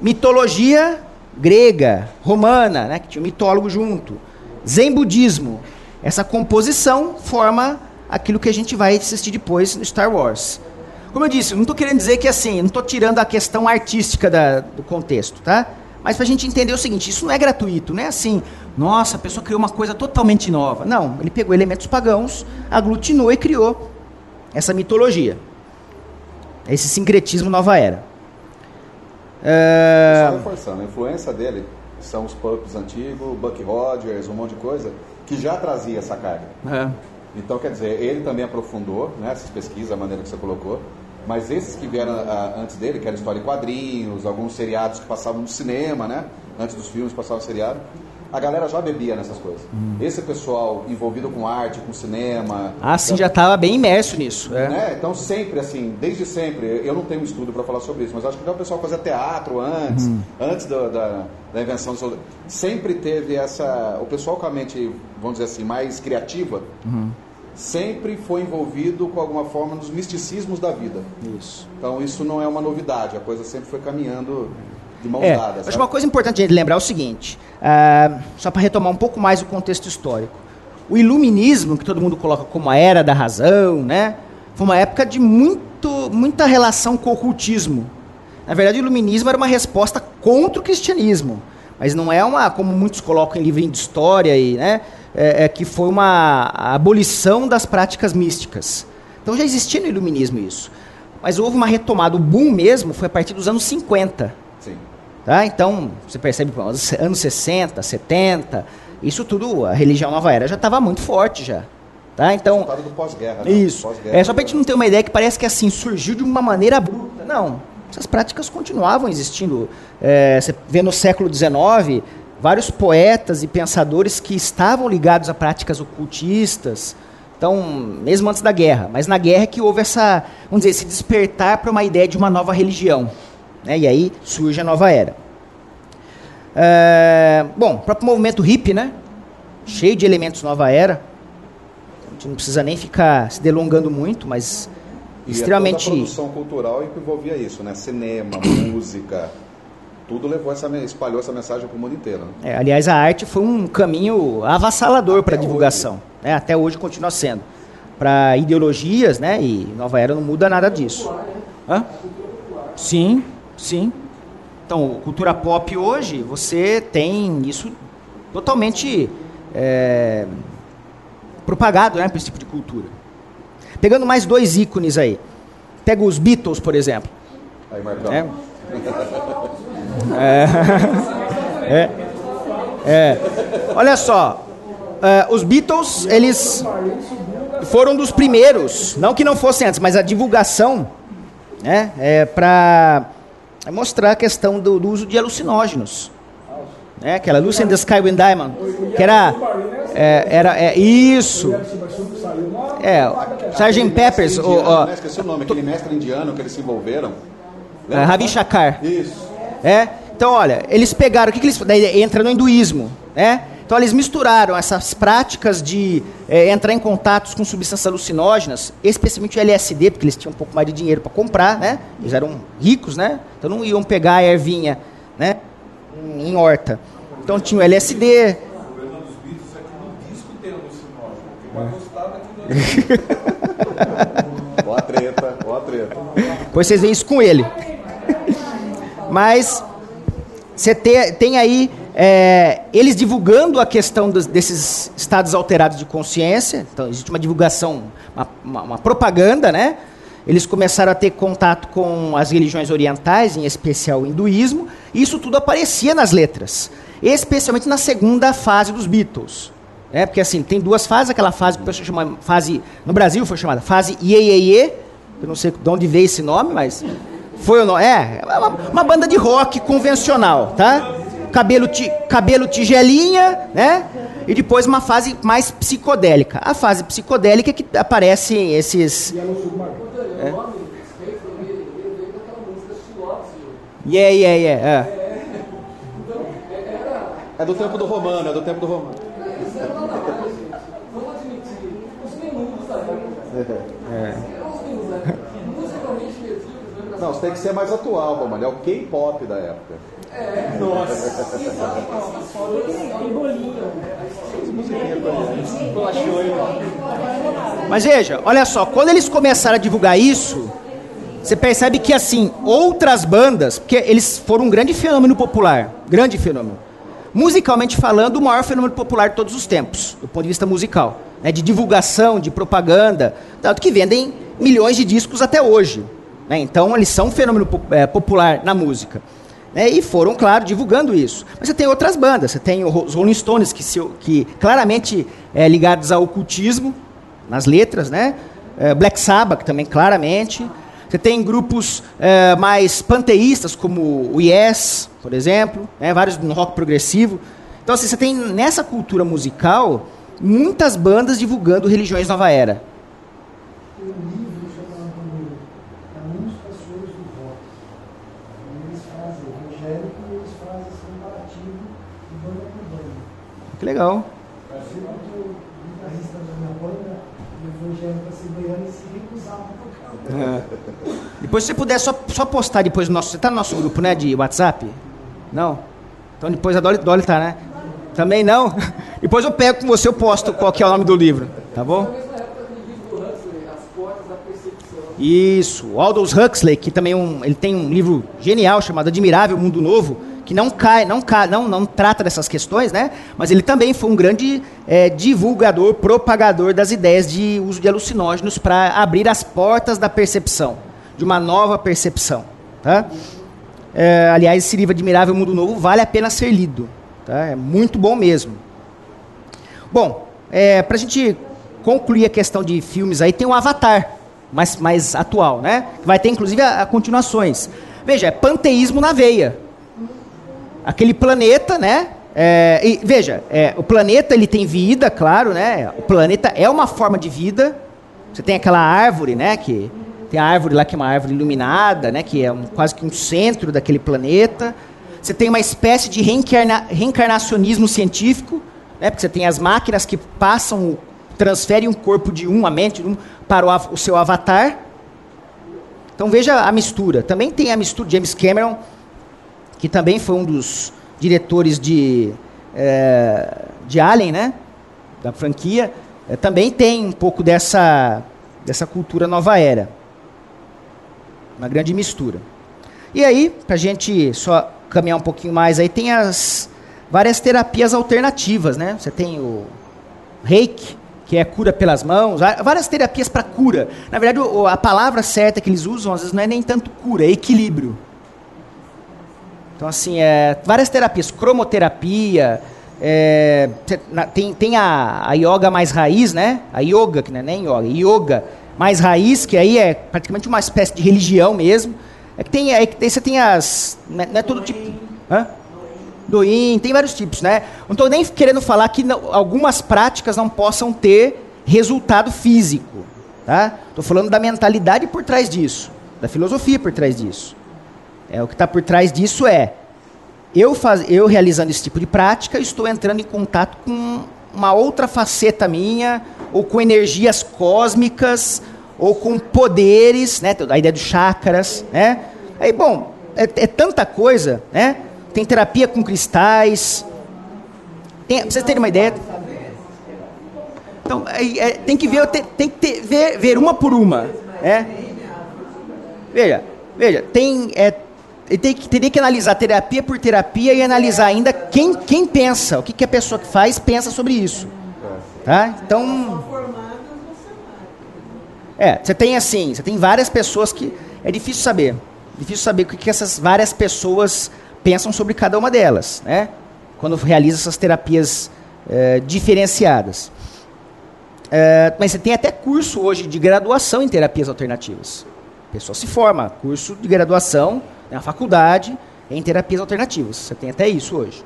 mitologia grega, romana, né? que tinha um mitólogo junto. Zen budismo. Essa composição forma aquilo que a gente vai assistir depois no Star Wars. Como eu disse, não estou querendo dizer que assim, não estou tirando a questão artística da, do contexto, tá? Mas para a gente entender o seguinte, isso não é gratuito, não é assim, nossa, a pessoa criou uma coisa totalmente nova. Não, ele pegou elementos pagãos, aglutinou e criou essa mitologia. Esse sincretismo nova era. É... Só reforçando, a influência dele são os pubs antigos, Buck Rogers, um monte de coisa, que já trazia essa carga. É. Então, quer dizer, ele também aprofundou né, essas pesquisas, a maneira que você colocou. Mas esses que vieram a, antes dele, que era história em quadrinhos, alguns seriados que passavam no cinema, né? Antes dos filmes passavam seriado. A galera já bebia nessas coisas. Hum. Esse pessoal envolvido com arte, com cinema. Ah, sim, já estava bem imerso nisso. É. Né? Então, sempre, assim, desde sempre, eu não tenho um estudo para falar sobre isso, mas acho que já o pessoal fazia teatro antes, hum. antes da, da, da invenção do. Sempre teve essa. O pessoal com a mente, vamos dizer assim, mais criativa. Uhum sempre foi envolvido com alguma forma nos misticismos da vida. Isso. Então isso não é uma novidade, a coisa sempre foi caminhando de mãos é, dadas. Acho uma coisa importante de lembrar é o seguinte, uh, só para retomar um pouco mais o contexto histórico. O iluminismo, que todo mundo coloca como a era da razão, né, foi uma época de muito, muita relação com o ocultismo. Na verdade, o iluminismo era uma resposta contra o cristianismo, mas não é uma, como muitos colocam em livrinho de história e, né, é, é, que foi uma abolição das práticas místicas. Então já existia no iluminismo isso. Mas houve uma retomada, o boom mesmo foi a partir dos anos 50. Sim. Tá? Então, você percebe, anos anos 60, 70, isso tudo, a religião nova era já estava muito forte já. Tá? Então, do pós-guerra. né? isso. Pós-guerra. É, só para a gente não ter uma ideia que parece que assim surgiu de uma maneira bruta. Não. Essas práticas continuavam existindo. É, você vê no século XIX vários poetas e pensadores que estavam ligados a práticas ocultistas. Então, mesmo antes da guerra. Mas na guerra é que houve essa, vamos dizer, esse despertar para uma ideia de uma nova religião. Né? E aí surge a nova era. É, bom, o próprio movimento hippie, né? Cheio de elementos nova era. A gente não precisa nem ficar se delongando muito, mas E extremamente. toda a produção cultural que envolvia isso, né? Cinema, <clears throat> música, tudo levou essa, espalhou essa mensagem para o mundo inteiro. né? É, aliás, a arte foi um caminho avassalador para a divulgação. né? Até hoje continua sendo. Para ideologias, né? E Nova Era não muda nada disso. Hã? Sim, sim. Então, cultura pop hoje, você tem isso totalmente é, propagado, né? Para esse tipo de cultura. Pegando mais dois ícones aí. Pega os Beatles, por exemplo. Aí, Marcão. É. É. É. Olha só, é, os Beatles, eles foram dos primeiros, não que não fossem antes, mas a divulgação, né, é para mostrar a questão do, do uso de alucinógenos. Né, aquela Lucy in the Sky with Diamond, que era, é, era é, isso, é, Sgt. Peppers, o, ó, né? Esqueci o nome, aquele mestre indiano que eles se envolveram. é, Ravi Shankar. Isso. É? Então, olha, eles pegaram, o que, que eles. Daí entra no hinduísmo, né? Então, eles misturaram essas práticas de é, entrar em contatos com substâncias alucinógenas, especialmente o LSD, porque eles tinham um pouco mais de dinheiro para comprar, né? Eles eram ricos, né? Então, não iam pegar a ervinha, né? Em horta. Então, tinha o LSD. O problema dos <laughs> Beatles é que no disco tem alucinógeno. Ó <laughs> a treta, ó a treta. Depois vocês veem isso com ele. <laughs> Mas você te- tem aí é, eles divulgando a questão dos- desses estados alterados de consciência. Então existe uma divulgação, uma, uma- uma propaganda, né? Eles começaram a ter contato com as religiões orientais, em especial o hinduísmo, e isso tudo aparecia nas letras, especialmente na segunda fase dos Beatles. né? porque assim, tem duas fases, aquela fase que o pessoal chama fase, no Brasil foi chamada fase Iê, eu não sei de onde veio esse nome, mas foi o nome, é, é uma, uma banda de rock convencional, tá? Cabelo, ti, cabelo tigelinha, né? E depois uma fase mais psicodélica. A fase psicodélica é que aparecem esses You. Yeah, yeah, yeah. é. É do tempo do romano, é do tempo do romano. Né? Não, você tem que ser mais atual, Romário. É o K-pop da época. Mas veja, olha só, quando eles começaram a divulgar isso, você percebe que assim, outras bandas, porque eles foram um grande fenômeno popular, grande fenômeno. Musicalmente falando, o maior fenômeno popular de todos os tempos, do ponto de vista musical, né, de divulgação, de propaganda, tanto que vendem milhões de discos até hoje. né, Então, eles são um fenômeno eh, popular na música. Né, e foram, claro, divulgando isso. Mas você tem outras bandas, você tem os Rolling Stones, que, se- que claramente é ligados ao ocultismo, nas letras, né? Eh, Black Sabbath também, claramente. Você tem grupos eh, mais panteístas, como o Yes, por exemplo, né? vários no rock progressivo. Então, assim, você tem nessa cultura musical muitas bandas divulgando religiões nova era. Tem um livro chamado Caminhos Pessoas do Voto. E eles fazem evangélico e eles fazem esse comparativo de banda por banda. Que legal. Eu lembro que o guitarrista da minha banda, o evangélico assembleiano, ele se recusava a tocar. Depois, se você puder, só, só postar depois no nosso. Você tá no nosso grupo, né? De WhatsApp? Não? Então depois a Dolly, Dolly tá, né? Também não? <laughs> Depois eu pego com você, eu posto qual que é o nome do livro. Tá bom? Isso, Aldous Huxley, que também é um, ele tem um livro genial chamado Admirável Mundo Novo, que não cai, não cai, não, não trata dessas questões, né? Mas ele também foi um grande eh, divulgador, propagador das ideias de uso de alucinógenos para abrir as portas da percepção, de uma nova percepção, tá? É, aliás, esse livro Admirável Mundo Novo vale a pena ser lido. Tá? É muito bom mesmo. Bom, é, para a gente concluir a questão de filmes aí, tem o Avatar, mais, mais atual, né? Vai ter inclusive a, a continuações. Veja, é panteísmo na veia. Aquele planeta, né? É, e, veja, é, o planeta ele tem vida, claro, né? O planeta é uma forma de vida. Você tem aquela árvore, né? Que tem a árvore lá que é uma árvore iluminada, né? Que é um, quase que um centro daquele planeta. Você tem uma espécie de reencarna, reencarnacionismo científico, né? Porque você tem as máquinas que passam, transferem um corpo de um, a mente de um, para o, o seu avatar. Então veja a mistura. Também tem a mistura James Cameron, que também foi um dos diretores de, é, de Alien, né? Da franquia, é, também tem um pouco dessa, dessa cultura nova era. Uma grande mistura. E aí, para a gente só caminhar um pouquinho mais, aí tem as várias terapias alternativas, né? Você tem o reiki, que é cura pelas mãos, várias terapias para cura. Na verdade, a palavra certa que eles usam, às vezes, não é nem tanto cura, é equilíbrio. Então, assim, é, várias terapias, cromoterapia, é, tem, tem a, a yoga mais raiz, né? A yoga, que não é nem yoga, yoga mais raiz, que aí é praticamente uma espécie de religião mesmo. É que tem, é que você tem as. Não é, não é todo tipo. Hã? Doin, tem vários tipos, né? Não estou nem querendo falar que não, algumas práticas não possam ter resultado físico, tá? Estou falando da mentalidade por trás disso, da filosofia por trás disso. É, o que está por trás disso é eu, faz, eu realizando esse tipo de prática, estou entrando em contato com uma outra faceta minha, ou com energias cósmicas, ou com poderes, né? A ideia dos chakras, né? Aí, bom, é, é tanta coisa, né? Tem terapia com cristais. Tem, pra vocês terem uma ideia. Então, é, é, tem que ver, tem que ter, ver, ver uma por uma, né? Veja, veja, tem, é, tem que, teria que analisar terapia por terapia e analisar ainda quem, quem pensa, o que, que a pessoa que faz pensa sobre isso. Tá? Então. É, você tem assim, você tem várias pessoas que. É difícil saber. Difícil saber o que, que essas várias pessoas pensam sobre cada uma delas, né? Quando realiza essas terapias é, diferenciadas. É, mas você tem até curso hoje de graduação em terapias alternativas. A pessoa se forma, curso de graduação na faculdade em terapias alternativas. Você tem até isso hoje.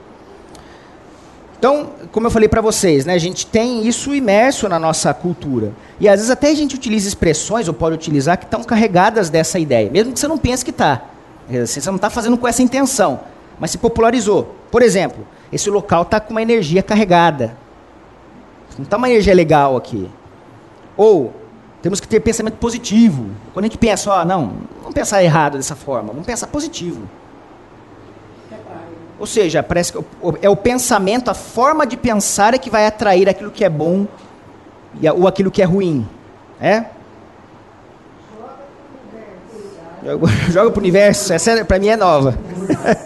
Então, como eu falei para vocês, né, a gente tem isso imerso na nossa cultura. E às vezes até a gente utiliza expressões, ou pode utilizar, que estão carregadas dessa ideia, mesmo que você não pense que está. Você não está fazendo com essa intenção, mas se popularizou. Por exemplo, esse local está com uma energia carregada. Não está uma energia legal aqui. Ou temos que ter pensamento positivo. Quando a gente pensa, ó, não, vamos pensar errado dessa forma, vamos pensar positivo. Ou seja, parece que é o pensamento, a forma de pensar é que vai atrair aquilo que é bom ou aquilo que é ruim. É? Joga para <laughs> o universo, essa é, para mim é nova.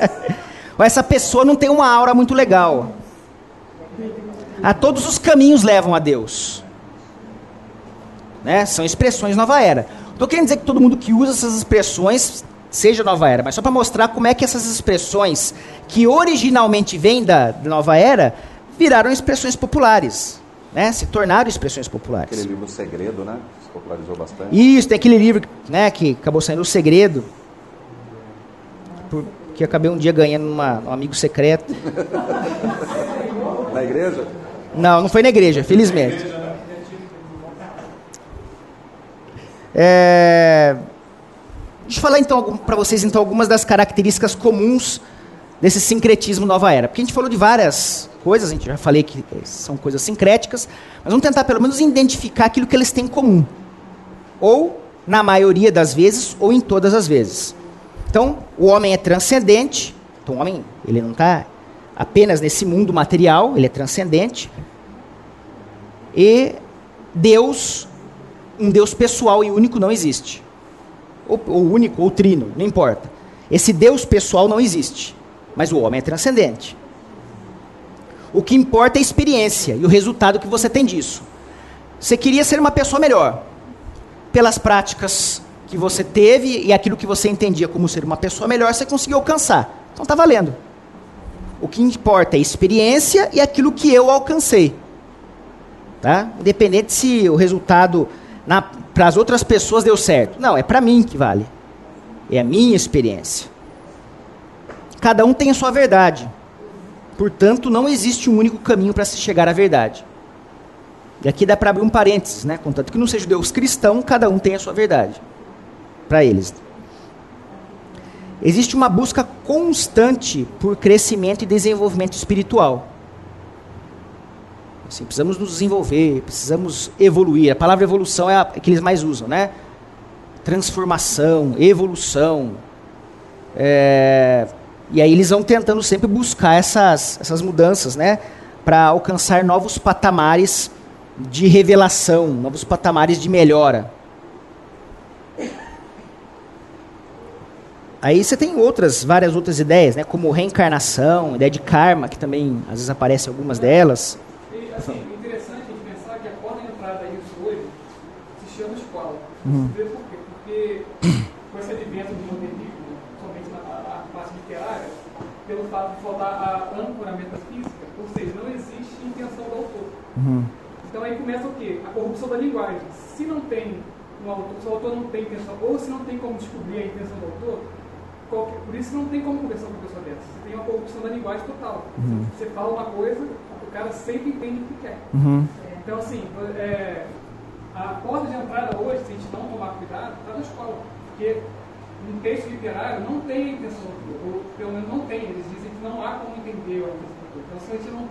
<laughs> Essa pessoa não tem uma aura muito legal. A todos os caminhos levam a Deus. Né? São expressões nova era. Estou querendo dizer que todo mundo que usa essas expressões seja nova era, mas só para mostrar como é que essas expressões que originalmente vêm da, nova era viraram expressões populares, né? Se tornaram expressões populares. Aquele livro Segredo, né? Se popularizou bastante. Isso, tem aquele livro, né? Que acabou saindo o Segredo, que acabei um dia ganhando uma, um amigo secreto. <laughs> na igreja? Não, não foi na igreja, felizmente. É... Deixa eu falar então para vocês então algumas das características comuns desse sincretismo nova era. Porque a gente falou de várias coisas, a gente já falei que são coisas sincréticas, mas vamos tentar pelo menos identificar aquilo que eles têm em comum. Ou na maioria das vezes, ou em todas as vezes. Então, o homem é transcendente. Então, o homem ele não está apenas nesse mundo material, ele é transcendente. E Deus um Deus pessoal e único não existe. Ou, ou único, ou trino, não importa. Esse Deus pessoal não existe. Mas o homem é transcendente. O que importa é a experiência e o resultado que você tem disso. Você queria ser uma pessoa melhor. Pelas práticas que você teve e aquilo que você entendia como ser uma pessoa melhor, você conseguiu alcançar. Então tá valendo. O que importa é a experiência e aquilo que eu alcancei. Tá? Independente se o resultado para as outras pessoas deu certo. Não, é para mim que vale. É a minha experiência. Cada um tem a sua verdade. Portanto, não existe um único caminho para se chegar à verdade. E aqui dá para abrir um parênteses, né? Contanto que não seja Deus cristão, cada um tem a sua verdade. Para eles. Existe uma busca constante por crescimento e desenvolvimento espiritual. Assim, precisamos nos desenvolver, precisamos evoluir. A palavra evolução é a que eles mais usam, né? Transformação, evolução. É, e aí eles vão tentando sempre buscar essas, essas mudanças, né? Para alcançar novos patamares de revelação, novos patamares de melhora. Aí você tem outras, várias outras ideias, né? Como reencarnação, ideia de karma, que também às vezes aparece algumas delas. Assim, interessante a gente pensar que a porta de entrada isso hoje se chama escola. Uhum. Por quê? Porque com esse advento do modernismo, somente na, na parte literária, pelo fato de faltar a âncora metafísica, ou seja, não existe intenção do autor. Uhum. Então aí começa o quê? A corrupção da linguagem. Se não tem um autor, se o autor não tem intenção, ou se não tem como descobrir a intenção do autor, qualquer, por isso não tem como conversar com uma pessoa dessa. Você tem uma corrupção da linguagem total. Uhum. Você fala uma coisa, o cara sempre entende o que quer. Uhum. Então, assim, é, a porta de entrada hoje, se a gente não tomar cuidado, está na escola. Porque um texto literário não tem a intenção do autor, ou pelo menos não tem. Eles dizem que não há como entender a intenção do autor. Então, se a gente não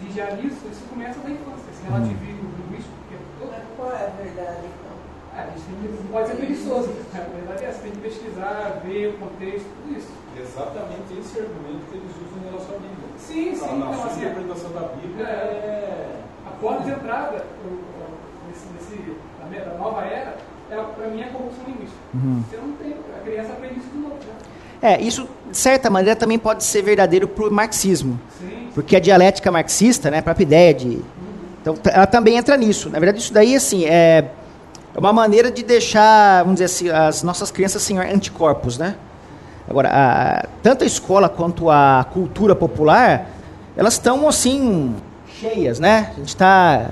vigiar nisso, isso começa da infância. Esse relativismo linguístico é todo. Mas qual é a verdade, então? É, a gente tem que- não pode ser preguiçoso. A verdade é essa, tem que pesquisar, ver o contexto, tudo isso. Exatamente esse argumento que eles usam em relação à Bíblia. Sim, sim. Na, na então, assim, interpretação da Bíblia É. é. a porta de entrada nesse, nesse, da nova era, é, para mim, é a corrupção linguística. Uhum. Você não tem, a criança aprende isso de novo. Né? É, isso, de certa maneira, também pode ser verdadeiro para o marxismo. Sim, Porque a dialética marxista, né, a própria ideia de. Então, ela também entra nisso. Na verdade, isso daí, assim, é é uma maneira de deixar, vamos dizer assim, as nossas crianças sem anticorpos, né? Agora, a- tanto a escola quanto a cultura popular, elas estão, assim, cheias, né? A gente está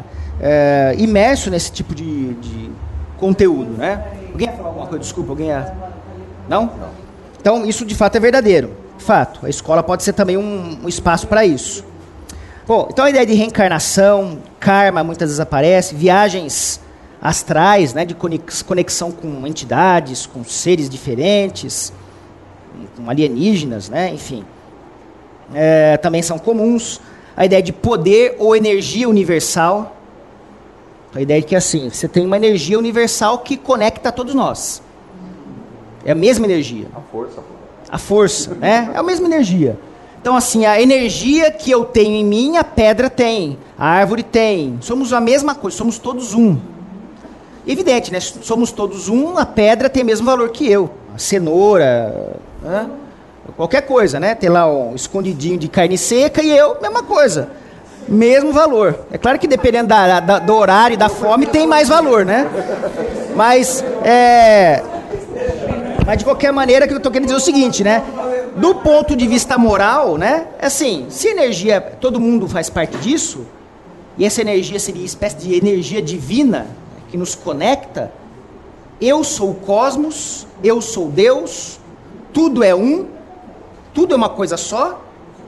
imerso nesse tipo de, de conteúdo, né? Alguém ia falar alguma coisa? Desculpa, alguém ia... Não? Então, isso de fato é verdadeiro. Fato. A escola pode ser também um, um espaço para isso. Bom, então a ideia de reencarnação, karma muitas vezes aparece, viagens astrais, né, de conex- conexão com entidades, com seres diferentes, com alienígenas, né, enfim. É, também são comuns. A ideia de poder ou energia universal. A ideia de que assim, você tem uma energia universal que conecta todos nós. É a mesma energia A força. a força, né? É a mesma energia. Então, assim, a energia que eu tenho em mim, a pedra tem, a árvore tem. Somos a mesma coisa, somos todos um. Evidente, né? Somos todos um, a pedra tem o mesmo valor que eu. Cenoura, né? qualquer coisa, né? Tem lá um escondidinho de carne seca e eu, mesma coisa. Mesmo valor. É claro que dependendo da, da- do horário e da fome, tem mais valor, né? Mas, é, mas de qualquer maneira, que eu estou querendo dizer é o seguinte, né? Do ponto de vista moral, né? Assim, se energia, todo mundo faz parte disso, e essa energia seria uma espécie de energia divina que nos conecta, eu sou o cosmos, eu sou Deus, tudo é um, tudo é uma coisa só,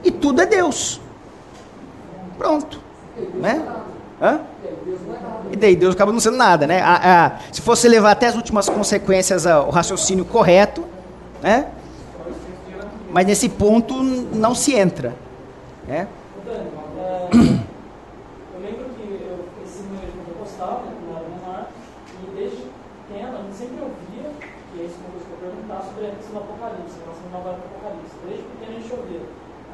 e tudo é Deus. Pronto. Né? Hã? E daí Deus acaba não sendo nada, né? A- a- se fosse levar até as últimas consequências ao raciocínio correto, né? Mas nesse ponto não se entra, né? <clears throat> Dani, é, eu lembro que eu esse meu eu postava, né, quando eu era menor, e desde pequeno a gente sempre ouvia, e é isso que eu vou perguntar, sobre a questão do Apocalipse, a relação nova do Apocalipse. Desde pequeno a gente ouvia,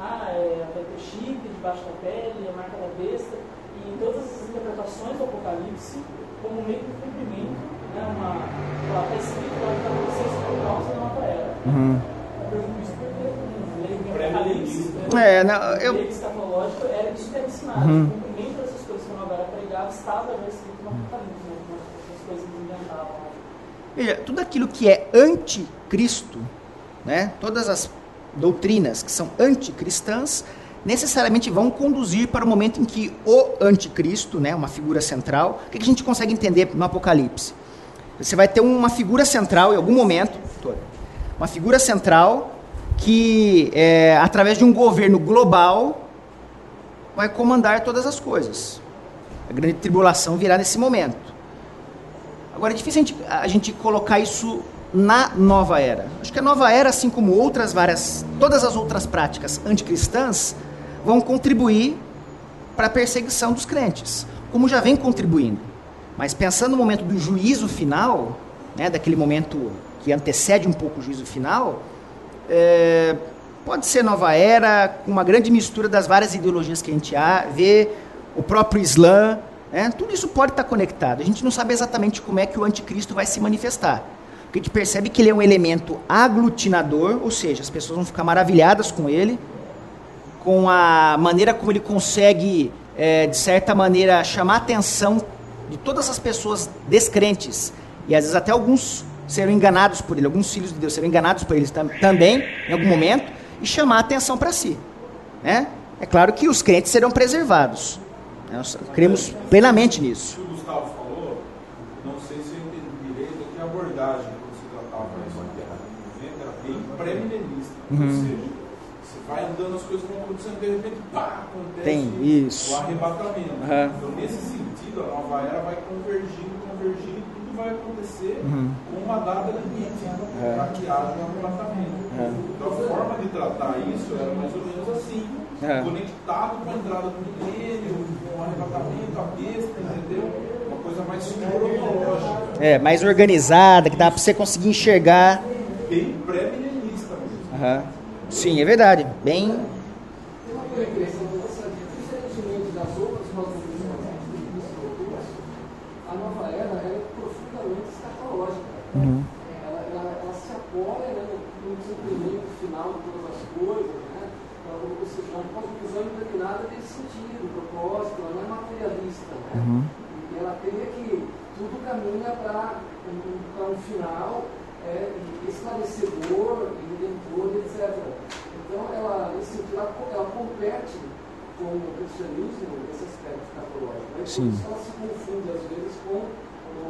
ah, é, vai ter chifre debaixo da pele, a marca da besta, e em todas essas interpretações como meio que um cumprimento, né, uma, está escrito lá que acontecer isso por causa da nova era. Eu pergunto isso porque um leigo em Apocalipse, né, É, não, eu, o escatológico era isso que era ensinado. Uhum. O cumprimento dessas coisas que a novela pregava estava já escrito no Apocalipse, né? As coisas inventavam. né? Veja, tudo aquilo que é anticristo, né, todas as doutrinas que são anticristãs, necessariamente vão conduzir para o momento em que o anticristo, né, uma figura central, o que a gente consegue entender no Apocalipse? Você vai ter uma figura central em algum momento, uma figura central que, é, através de um governo global, vai comandar todas as coisas. A grande tribulação virá nesse momento. Agora, é difícil a gente, a gente colocar isso na nova era. Acho que a nova era, assim como outras várias, todas as outras práticas anticristãs, vão contribuir para a perseguição dos crentes, como já vem contribuindo. Mas pensando no momento do juízo final, né, daquele momento que antecede um pouco o juízo final, é, pode ser nova era, uma grande mistura das várias ideologias que a gente vê, o próprio Islã, né? Tudo isso pode estar conectado. A gente não sabe exatamente como é que o anticristo vai se manifestar. Porque a gente percebe que ele é um elemento aglutinador, ou seja, as pessoas vão ficar maravilhadas com ele, com a maneira como ele consegue, é, de certa maneira, chamar a atenção de todas as pessoas descrentes. E às vezes até alguns serão enganados por ele, alguns filhos de Deus serão enganados por ele tam também, em algum momento, e chamar a atenção para si. Né? É claro que os crentes serão preservados. Nós cremos plenamente nisso. O que o Gustavo falou, não sei se eu entendi direito, que a abordagem quando se tratava isso aqui era bem pré-milenista. Uhum. Ou seja, você vai andando, as coisas vão acontecendo, de repente, pá, acontece Tem isso. o arrebatamento. Uhum. Então, nesse sentido, a nova era vai convergindo, convergindo, e tudo vai acontecer Uhum. com uma data limite É. para que haja um arrebatamento. É. Então, a forma de tratar isso era mais ou menos assim, É. conectado com a entrada do milênio, com o arrebatamento, a besta, entendeu? Uma coisa mais cronológica, É, mais organizada, que dá para você conseguir enxergar. bem pré-milenista mesmo. Sim, é verdade. Bem. Tem a nova era é profundamente escatológica. Uhum. Ela, ela, ela se apoia né, no, desempenhamento final de todas as coisas, né? Ela, ou seja, uma cosmovisão sentido, propósito, ela não é materialista, né? Uhum. E ela crê que tudo caminha para um, um final é, esclarecedor, redentor, etc. Então, ela, nesse sentido, ela, ela compete com o cristianismo nesse aspecto escatológico. Né? Sim. Por isso ela se confunde, às vezes, com o,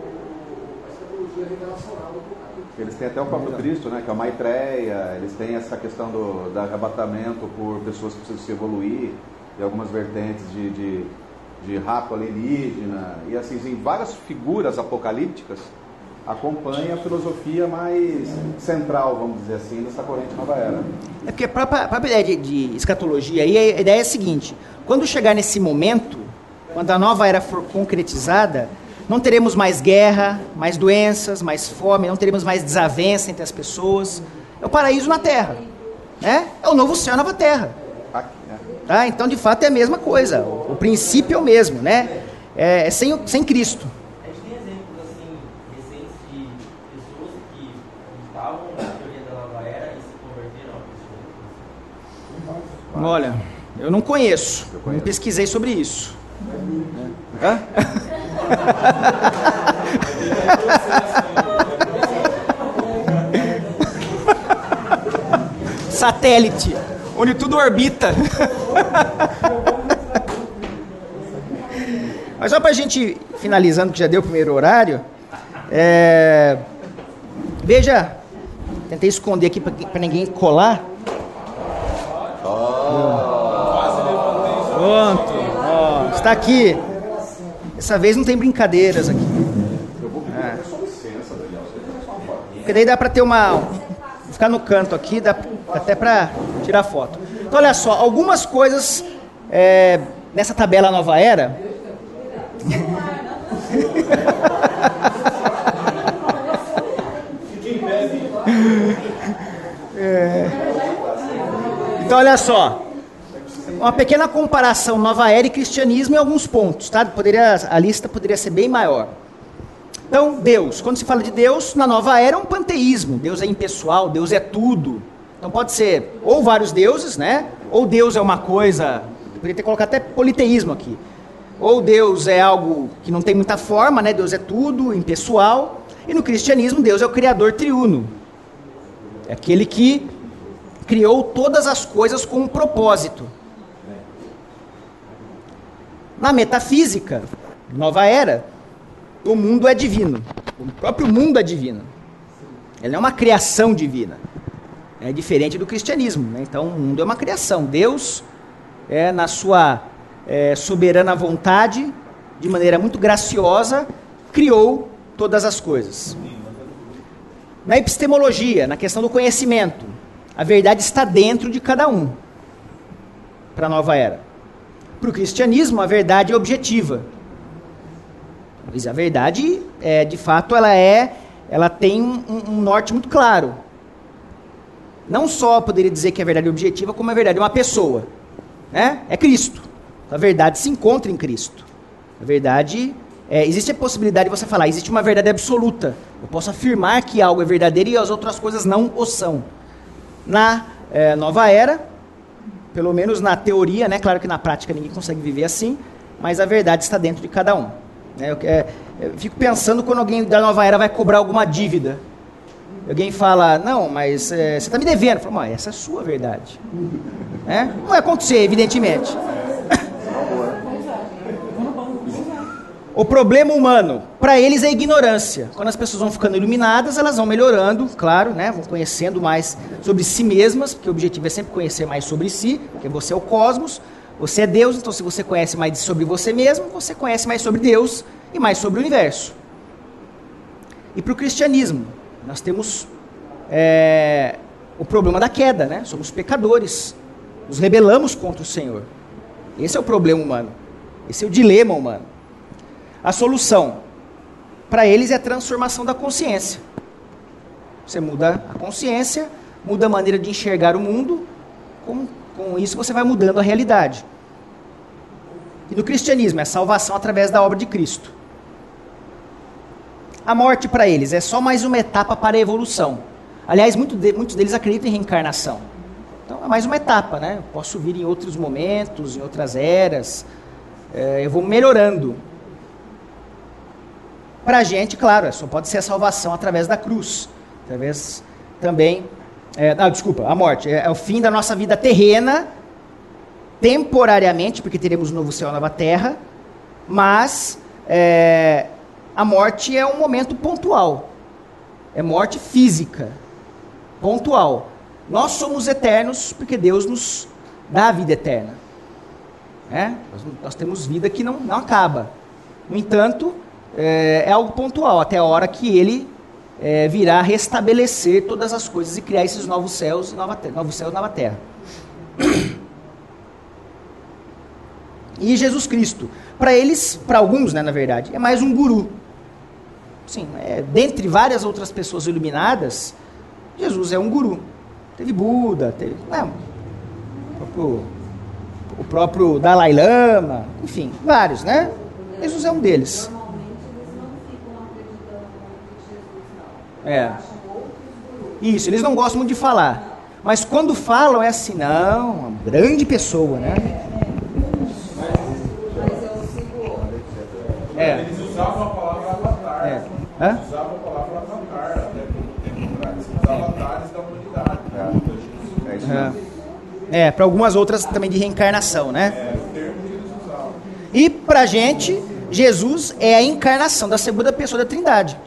a escatologia revelacional do Apocalipse. Eles têm até o próprio Cristo, né, que é a Maitreya, eles têm essa questão do, do arrebatamento por pessoas que precisam se evoluir, e algumas vertentes de, de, de rato alienígena, e assim, em várias figuras apocalípticas acompanha a filosofia mais central, vamos dizer assim, dessa corrente nova era. É porque a própria, a própria ideia de, de escatologia aí, a ideia é a seguinte: quando chegar nesse momento, quando a nova era for concretizada, não teremos mais guerra, mais doenças, mais fome, não teremos mais desavença entre as pessoas. É o paraíso na terra. Né? É o novo céu a nova terra. Né? Tá? Então, de fato, é a mesma coisa. O, princípio é o mesmo, né? É, é sem, sem Cristo. A gente tem exemplos assim recentes de pessoas que estavam na teoria da nova era e se converteram ao cristianismo. Olha, eu não conheço, Eu não conheço. pesquisei sobre isso. Hã? <laughs> Satélite, onde tudo orbita. <laughs> Mas só para a gente finalizando, que já deu o primeiro horário, é, veja, tentei esconder aqui para ninguém colar. Pronto, ó, está aqui. Dessa vez não tem brincadeiras aqui. É. Porque daí dá para ter uma. Ficar no canto aqui, dá até para tirar foto. Então, olha só, algumas coisas é, nessa tabela Nova Era. <laughs> É. Então, olha só. Uma pequena comparação Nova Era e cristianismo em alguns pontos, tá? Poderia, a lista poderia ser bem maior. Então, Deus, quando se fala de Deus, na nova era é um panteísmo. Deus é impessoal, Deus é tudo. Então pode ser ou vários deuses, né? Ou Deus é uma coisa, poderia ter colocado até politeísmo aqui. Ou Deus é algo que não tem muita forma, né? Deus é tudo, impessoal. E no cristianismo, Deus é o Criador triuno. É aquele que criou todas as coisas com um propósito. Na metafísica, nova era, o mundo é divino. O próprio mundo é divino. Ele é uma criação divina. É diferente do cristianismo. Né? Então, o mundo é uma criação. Deus, é, na sua é, soberana vontade, de maneira muito graciosa, criou todas as coisas. Na epistemologia, na questão do conhecimento, a verdade está dentro de cada um para a nova era. Para o cristianismo, a verdade é objetiva. Mas a verdade, é, de fato, ela é, ela tem um, um norte muito claro. Não só poderia dizer que a verdade é objetiva, como a verdade é uma pessoa. Né? É Cristo. A verdade se encontra em Cristo. A verdade é, existe a possibilidade de você falar, existe uma verdade absoluta. Eu posso afirmar que algo é verdadeiro e as outras coisas não o são. Na é, nova era, pelo menos na teoria, né? Claro que na prática ninguém consegue viver assim, mas a verdade está dentro de cada um. Né? Eu, é, eu fico pensando quando alguém da nova era vai cobrar alguma dívida. Alguém fala, não, mas é, você está me devendo. Eu falo, essa é a sua verdade. É? Não vai acontecer, evidentemente. O problema humano, para eles é ignorância. Quando as pessoas vão ficando iluminadas, elas vão melhorando, claro, né? vão conhecendo mais sobre si mesmas, porque o objetivo é sempre conhecer mais sobre si, porque você é o cosmos, você é Deus, então se você conhece mais sobre você mesmo, você conhece mais sobre Deus e mais sobre o universo. E para o cristianismo, nós temos é, o problema da queda, né? somos pecadores, nos rebelamos contra o Senhor. Esse é o problema humano, esse é o dilema humano. A solução para eles é a transformação da consciência. Você muda a consciência, muda a maneira de enxergar o mundo, com, com isso você vai mudando a realidade. E no cristianismo é salvação através da obra de Cristo. A morte para eles é só mais uma etapa para a evolução. Aliás, muito de, muitos deles acreditam em reencarnação. Então é mais uma etapa, né? Eu posso vir em outros momentos, em outras eras. É, eu vou melhorando. Para a gente, claro, só pode ser a salvação através da cruz. Através também. É, não, desculpa, a morte. É, é, o fim da nossa vida terrena, temporariamente, porque teremos um novo céu nova terra. Mas é, a morte é um momento pontual. É morte física. Pontual. Nós somos eternos porque Deus nos dá a vida eterna. É? Nós, nós temos vida que não, não acaba. No entanto, é, é algo pontual, até a hora que ele é, virá restabelecer todas as coisas e criar esses novos céus e nova terra, novos céus e nova terra. <clears throat> E Jesus Cristo, para eles, para alguns, né, na verdade, é mais um guru. Sim, é, dentre várias outras pessoas iluminadas, Jesus é um guru. Teve Buda, teve né, o, próprio, o próprio Dalai Lama, enfim, vários, né? Jesus é um deles. É. Isso, eles não gostam muito de falar. Mas quando falam é assim, não, uma grande pessoa, né? É. Eles usavam a palavra avatar. É. Hã? Eles usavam a palavra avatar, até os avatares da humanidade. É, é isso mesmo. É, para algumas outras também de reencarnação, né? É o termo que eles usavam. E pra gente, Jesus é a encarnação da segunda pessoa da Trindade.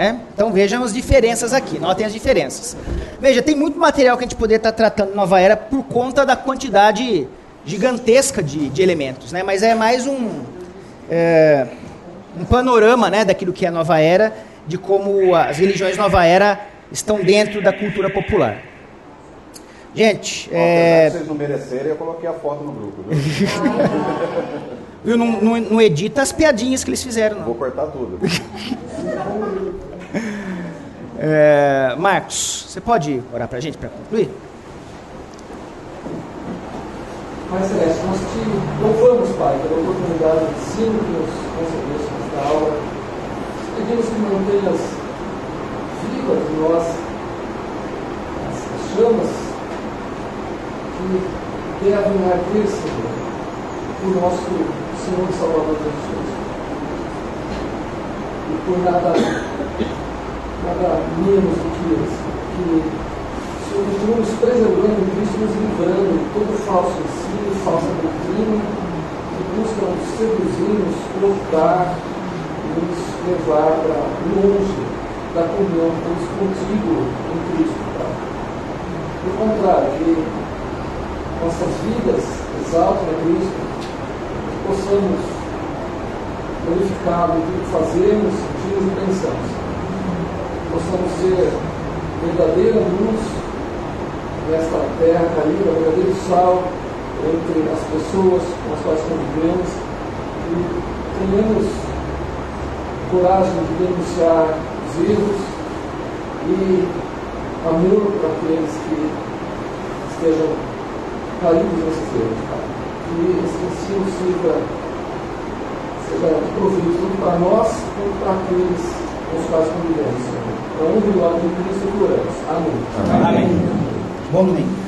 É? Então vejam as diferenças aqui, notem as diferenças. Veja, tem muito material que a gente poderia estar tratando Nova Era por conta da quantidade gigantesca de, de elementos, né? mas é mais um, é, um panorama né, daquilo que é a Nova Era, de como as religiões Nova Era estão dentro da cultura popular. Gente, é... se vocês não merecerem, eu coloquei a foto no grupo. <laughs> Viu? não, não, não edita as piadinhas que eles fizeram. Não. Vou cortar tudo. <laughs> É, Marcos, você pode orar para a gente para concluir? Pai Celeste, nós te louvamos, Pai, pela oportunidade de ensino que nos concedeste nesta aula. Pedimos que mantenhas vivas em nós as chamas que devem arder, Senhor, o nosso Senhor e Salvador Jesus e por nada, nada menos do que isso. Que se continuamos preservando Cristo, nos livrando de todo falso ensino, falsa doutrina, que buscam seduzir-nos, cortar, nos levar para longe da comunhão que temos contigo em Cristo. Tá? Pelo contrário, que nossas vidas exaltem a Cristo, que possamos glorificá-lo em tudo que fazemos, sentimos e pensamos. Possamos ser verdadeira luz nesta terra caída, verdadeiro sal entre as pessoas com as quais convivemos e tenhamos coragem de denunciar os erros e amor para aqueles que estejam caídos nesses erros. Que esse ensino sirva, seja de proveito tanto para nós quanto para aqueles com os quais convivemos. Para um e glória de oramos. Amém. Amém. Bom domingo.